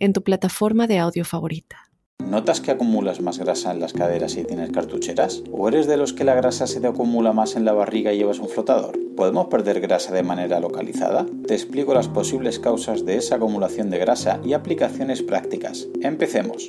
en tu plataforma de audio favorita. ¿Notas que acumulas más grasa en las caderas si tienes cartucheras? ¿O eres de los que la grasa se te acumula más en la barriga y llevas un flotador? ¿Podemos perder grasa de manera localizada? Te explico las posibles causas de esa acumulación de grasa y aplicaciones prácticas. Empecemos.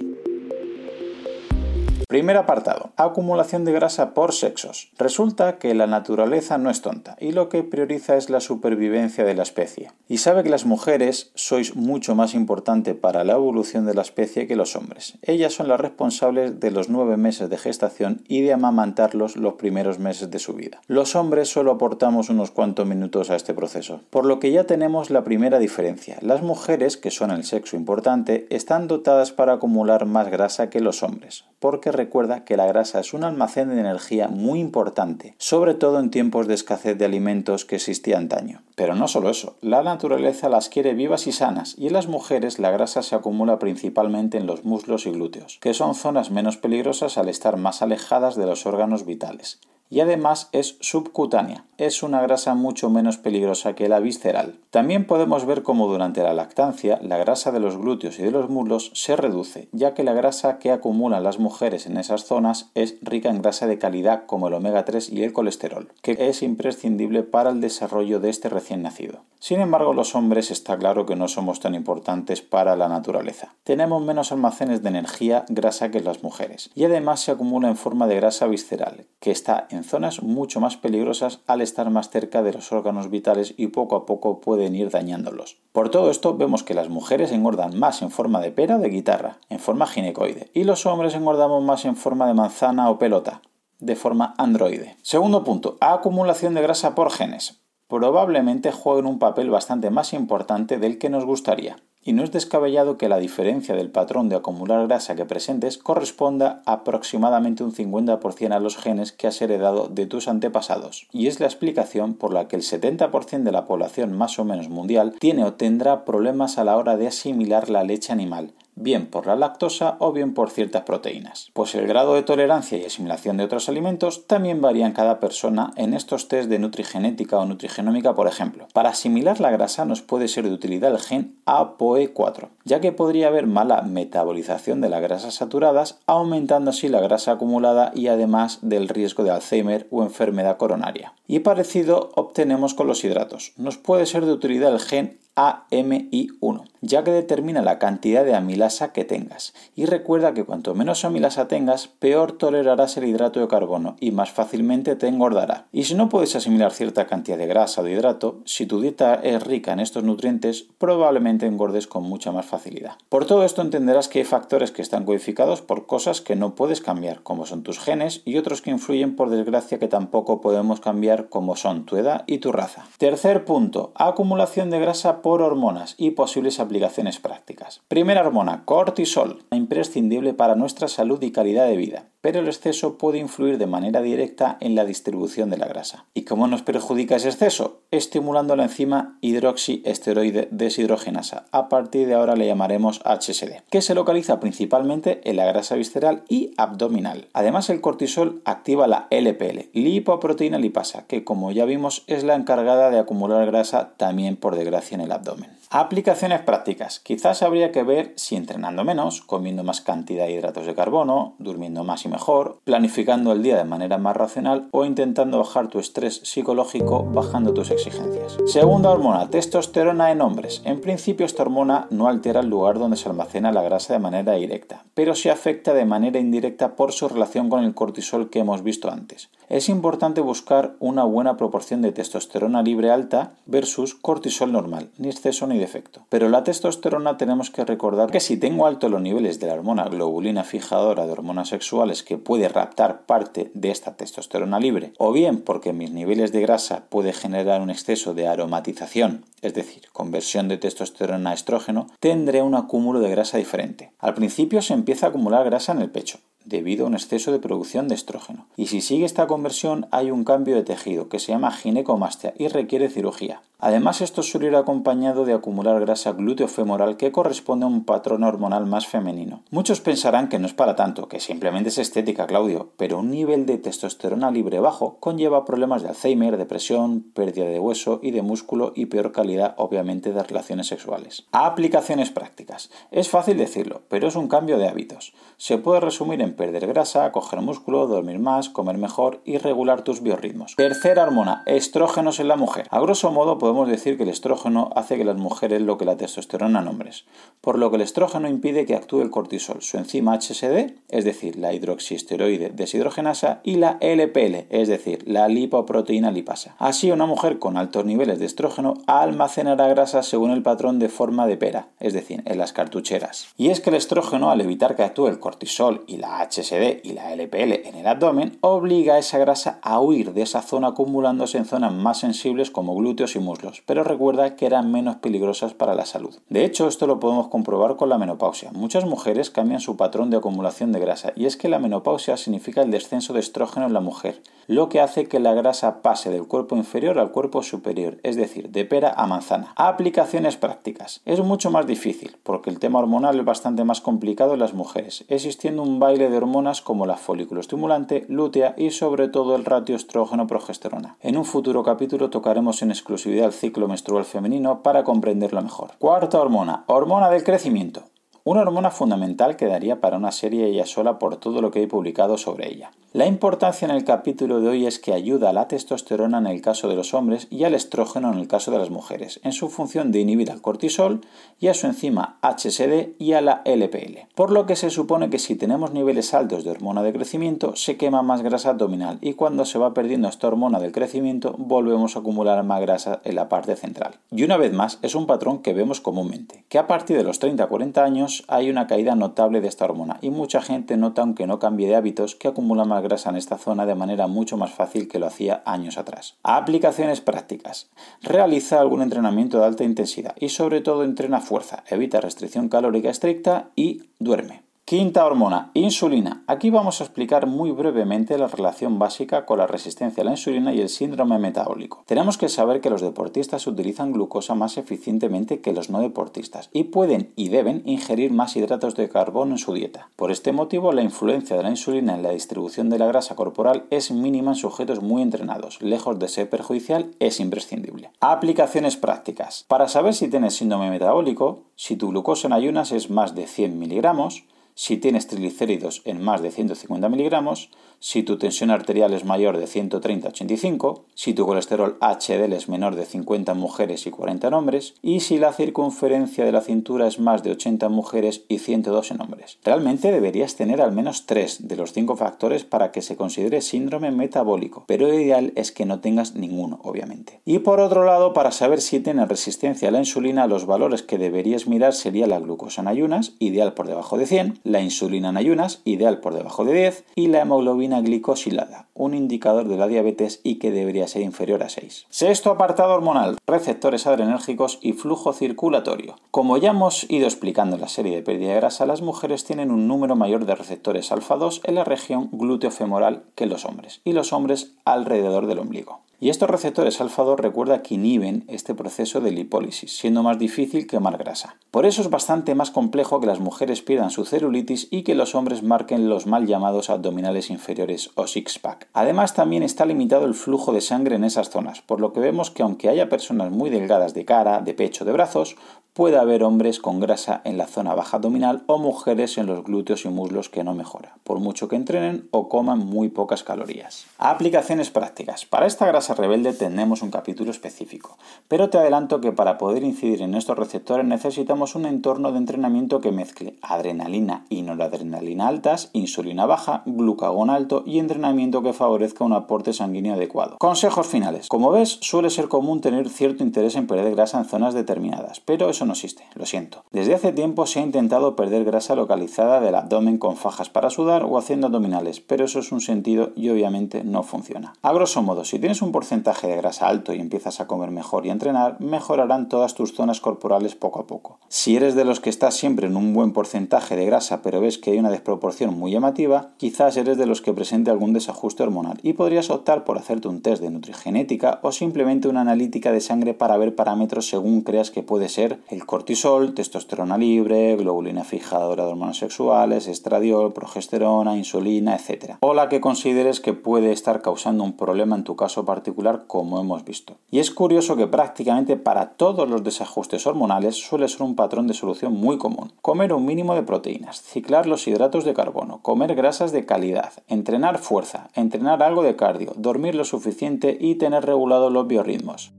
Primer apartado. Acumulación de grasa por sexos. Resulta que la naturaleza no es tonta y lo que prioriza es la supervivencia de la especie. Y sabe que las mujeres sois mucho más importante para la evolución de la especie que los hombres. Ellas son las responsables de los nueve meses de gestación y de amamantarlos los primeros meses de su vida. Los hombres solo aportamos unos cuantos minutos a este proceso. Por lo que ya tenemos la primera diferencia. Las mujeres, que son el sexo importante, están dotadas para acumular más grasa que los hombres. Porque recuerda que la grasa es un almacén de energía muy importante, sobre todo en tiempos de escasez de alimentos que existía antaño. Pero no solo eso, la naturaleza las quiere vivas y sanas, y en las mujeres la grasa se acumula principalmente en los muslos y glúteos, que son zonas menos peligrosas al estar más alejadas de los órganos vitales y además es subcutánea. Es una grasa mucho menos peligrosa que la visceral. También podemos ver cómo durante la lactancia la grasa de los glúteos y de los muslos se reduce, ya que la grasa que acumulan las mujeres en esas zonas es rica en grasa de calidad como el omega 3 y el colesterol, que es imprescindible para el desarrollo de este recién nacido. Sin embargo, los hombres está claro que no somos tan importantes para la naturaleza. Tenemos menos almacenes de energía grasa que las mujeres, y además se acumula en forma de grasa visceral, que está en zonas mucho más peligrosas al estar más cerca de los órganos vitales y poco a poco pueden ir dañándolos. Por todo esto vemos que las mujeres engordan más en forma de pera o de guitarra, en forma ginecoide, y los hombres engordamos más en forma de manzana o pelota, de forma androide. Segundo punto, acumulación de grasa por genes. Probablemente jueguen un papel bastante más importante del que nos gustaría y no es descabellado que la diferencia del patrón de acumular grasa que presentes corresponda aproximadamente un 50% a los genes que has heredado de tus antepasados. Y es la explicación por la que el 70% de la población más o menos mundial tiene o tendrá problemas a la hora de asimilar la leche animal, bien por la lactosa o bien por ciertas proteínas. Pues el grado de tolerancia y asimilación de otros alimentos también varía en cada persona en estos test de nutrigenética o nutrigenómica, por ejemplo. Para asimilar la grasa nos puede ser de utilidad el gen ApoE4, ya que podría haber mala metabolización de las grasas saturadas, aumentando así la grasa acumulada y además del riesgo de Alzheimer o enfermedad coronaria. Y parecido obtenemos con los hidratos. Nos puede ser de utilidad el gen AMI1, ya que determina la cantidad de amilasa que tengas. Y recuerda que cuanto menos amilasa tengas, peor tolerarás el hidrato de carbono y más fácilmente te engordará. Y si no puedes asimilar cierta cantidad de grasa o de hidrato, si tu dieta es rica en estos nutrientes, probablemente engordes con mucha más facilidad. Por todo esto entenderás que hay factores que están codificados por cosas que no puedes cambiar, como son tus genes, y otros que influyen por desgracia que tampoco podemos cambiar, como son tu edad y tu raza. Tercer punto, acumulación de grasa por hormonas y posibles aplicaciones prácticas. Primera hormona, cortisol, imprescindible para nuestra salud y calidad de vida pero el exceso puede influir de manera directa en la distribución de la grasa. ¿Y cómo nos perjudica ese exceso? Estimulando la enzima hidroxiesteroide deshidrogenasa. A partir de ahora le llamaremos HSD, que se localiza principalmente en la grasa visceral y abdominal. Además, el cortisol activa la LPL, lipoproteína lipasa, que como ya vimos es la encargada de acumular grasa también por desgracia en el abdomen. Aplicaciones prácticas. Quizás habría que ver si entrenando menos, comiendo más cantidad de hidratos de carbono, durmiendo más y mejor, planificando el día de manera más racional o intentando bajar tu estrés psicológico bajando tus exigencias. Segunda hormona, testosterona en hombres. En principio esta hormona no altera el lugar donde se almacena la grasa de manera directa, pero sí afecta de manera indirecta por su relación con el cortisol que hemos visto antes. Es importante buscar una buena proporción de testosterona libre alta versus cortisol normal, ni exceso ni defecto. Pero la testosterona tenemos que recordar que si tengo alto los niveles de la hormona globulina fijadora de hormonas sexuales es que puede raptar parte de esta testosterona libre, o bien porque mis niveles de grasa puede generar un exceso de aromatización, es decir, conversión de testosterona a estrógeno, tendré un acúmulo de grasa diferente. Al principio se empieza a acumular grasa en el pecho, debido a un exceso de producción de estrógeno. Y si sigue esta conversión hay un cambio de tejido que se llama ginecomastia y requiere cirugía. Además, esto suele ir acompañado de acumular grasa glúteo-femoral que corresponde a un patrón hormonal más femenino. Muchos pensarán que no es para tanto, que simplemente es estética, Claudio, pero un nivel de testosterona libre bajo conlleva problemas de Alzheimer, depresión, pérdida de hueso y de músculo y peor calidad, obviamente, de relaciones sexuales. Aplicaciones prácticas. Es fácil decirlo, pero es un cambio de hábitos. Se puede resumir en perder grasa, coger músculo, dormir más, comer mejor y regular tus biorritmos. Tercera hormona, estrógenos en la mujer. A grosso modo podemos decir que el estrógeno hace que las mujeres lo que la testosterona en hombres, por lo que el estrógeno impide que actúe el cortisol, su enzima HSD, es decir, la hidroxiesteroide deshidrogenasa, y la LPL, es decir, la lipoproteína lipasa. Así, una mujer con altos niveles de estrógeno almacenará grasa según el patrón de forma de pera, es decir, en las cartucheras. Y es que el estrógeno, al evitar que actúe el cortisol y la HSD y la LPL en el abdomen, obliga a esa grasa a huir de esa zona acumulándose en zonas más sensibles como glúteos y muslos, pero recuerda que eran menos peligrosas para la salud. De hecho, esto lo podemos comprobar con la menopausia. Muchas mujeres cambian su patrón de acumulación de grasa y es que la menopausia significa el descenso de estrógeno en la mujer, lo que hace que la grasa pase del cuerpo inferior al cuerpo superior, es decir, de pera a manzana. Aplicaciones prácticas. Es mucho más difícil, porque el tema hormonal es bastante más complicado en las mujeres, existiendo un baile de hormonas como la folículo estimulante, lútea y sobre todo el ratio estrógeno-progesterona. En un futuro capítulo tocaremos en exclusividad el ciclo menstrual femenino para comprenderlo mejor. Cuarta hormona, hormona del crecimiento. Una hormona fundamental que daría para una serie ella sola por todo lo que he publicado sobre ella. La importancia en el capítulo de hoy es que ayuda a la testosterona en el caso de los hombres y al estrógeno en el caso de las mujeres, en su función de inhibir al cortisol y a su enzima HSD y a la LPL. Por lo que se supone que si tenemos niveles altos de hormona de crecimiento, se quema más grasa abdominal y cuando se va perdiendo esta hormona del crecimiento, volvemos a acumular más grasa en la parte central. Y una vez más, es un patrón que vemos comúnmente, que a partir de los 30-40 años hay una caída notable de esta hormona y mucha gente nota, aunque no cambie de hábitos, que acumula más grasa en esta zona de manera mucho más fácil que lo hacía años atrás. Aplicaciones prácticas. Realiza algún entrenamiento de alta intensidad y sobre todo entrena fuerza, evita restricción calórica estricta y duerme. Quinta hormona, insulina. Aquí vamos a explicar muy brevemente la relación básica con la resistencia a la insulina y el síndrome metabólico. Tenemos que saber que los deportistas utilizan glucosa más eficientemente que los no deportistas y pueden y deben ingerir más hidratos de carbono en su dieta. Por este motivo, la influencia de la insulina en la distribución de la grasa corporal es mínima en sujetos muy entrenados. Lejos de ser perjudicial, es imprescindible. Aplicaciones prácticas. Para saber si tienes síndrome metabólico, si tu glucosa en ayunas es más de 100 miligramos, si tienes triglicéridos en más de 150 miligramos, si tu tensión arterial es mayor de 130-85, si tu colesterol HDL es menor de 50 mujeres y 40 en hombres, y si la circunferencia de la cintura es más de 80 mujeres y 102 en hombres. Realmente deberías tener al menos 3 de los 5 factores para que se considere síndrome metabólico, pero lo ideal es que no tengas ninguno, obviamente. Y por otro lado, para saber si tienes resistencia a la insulina, los valores que deberías mirar sería la glucosa en ayunas, ideal por debajo de 100, la insulina en ayunas, ideal por debajo de 10, y la hemoglobina glicosilada, un indicador de la diabetes y que debería ser inferior a 6. Sexto apartado hormonal, receptores adrenérgicos y flujo circulatorio. Como ya hemos ido explicando en la serie de pérdida de grasa, las mujeres tienen un número mayor de receptores alfa 2 en la región glúteo-femoral que los hombres, y los hombres alrededor del ombligo. Y estos receptores alfa-2 recuerda que inhiben este proceso de lipólisis, siendo más difícil quemar grasa. Por eso es bastante más complejo que las mujeres pierdan su celulitis y que los hombres marquen los mal llamados abdominales inferiores o six-pack. Además, también está limitado el flujo de sangre en esas zonas, por lo que vemos que aunque haya personas muy delgadas de cara, de pecho, de brazos, puede haber hombres con grasa en la zona baja abdominal o mujeres en los glúteos y muslos que no mejora, por mucho que entrenen o coman muy pocas calorías. Aplicaciones prácticas. Para esta grasa rebelde tenemos un capítulo específico, pero te adelanto que para poder incidir en estos receptores necesitamos un entorno de entrenamiento que mezcle adrenalina y noradrenalina altas, insulina baja, glucagón alto y entrenamiento que favorezca un aporte sanguíneo adecuado. Consejos finales. Como ves, suele ser común tener cierto interés en perder grasa en zonas determinadas, pero eso no existe, lo siento. Desde hace tiempo se ha intentado perder grasa localizada del abdomen con fajas para sudar o haciendo abdominales, pero eso es un sentido y obviamente no funciona. A grosso modo, si tienes un porcentaje de grasa alto y empiezas a comer mejor y entrenar, mejorarán todas tus zonas corporales poco a poco. Si eres de los que estás siempre en un buen porcentaje de grasa pero ves que hay una desproporción muy llamativa, quizás eres de los que presente algún desajuste hormonal y podrías optar por hacerte un test de nutrigenética o simplemente una analítica de sangre para ver parámetros según creas que puede ser el cortisol, testosterona libre, globulina fijadora de hormonas sexuales, estradiol, progesterona, insulina, etc. O la que consideres que puede estar causando un problema en tu caso particular como hemos visto. Y es curioso que prácticamente para todos los desajustes hormonales suele ser un patrón de solución muy común. Comer un mínimo de proteínas, ciclar los hidratos de carbono, comer grasas de calidad, entrenar fuerza, entrenar algo de cardio, dormir lo suficiente y tener regulados los biorritmos.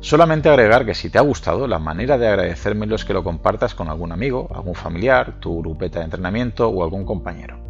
Solamente agregar que si te ha gustado, la manera de agradecérmelo es que lo compartas con algún amigo, algún familiar, tu grupeta de entrenamiento o algún compañero.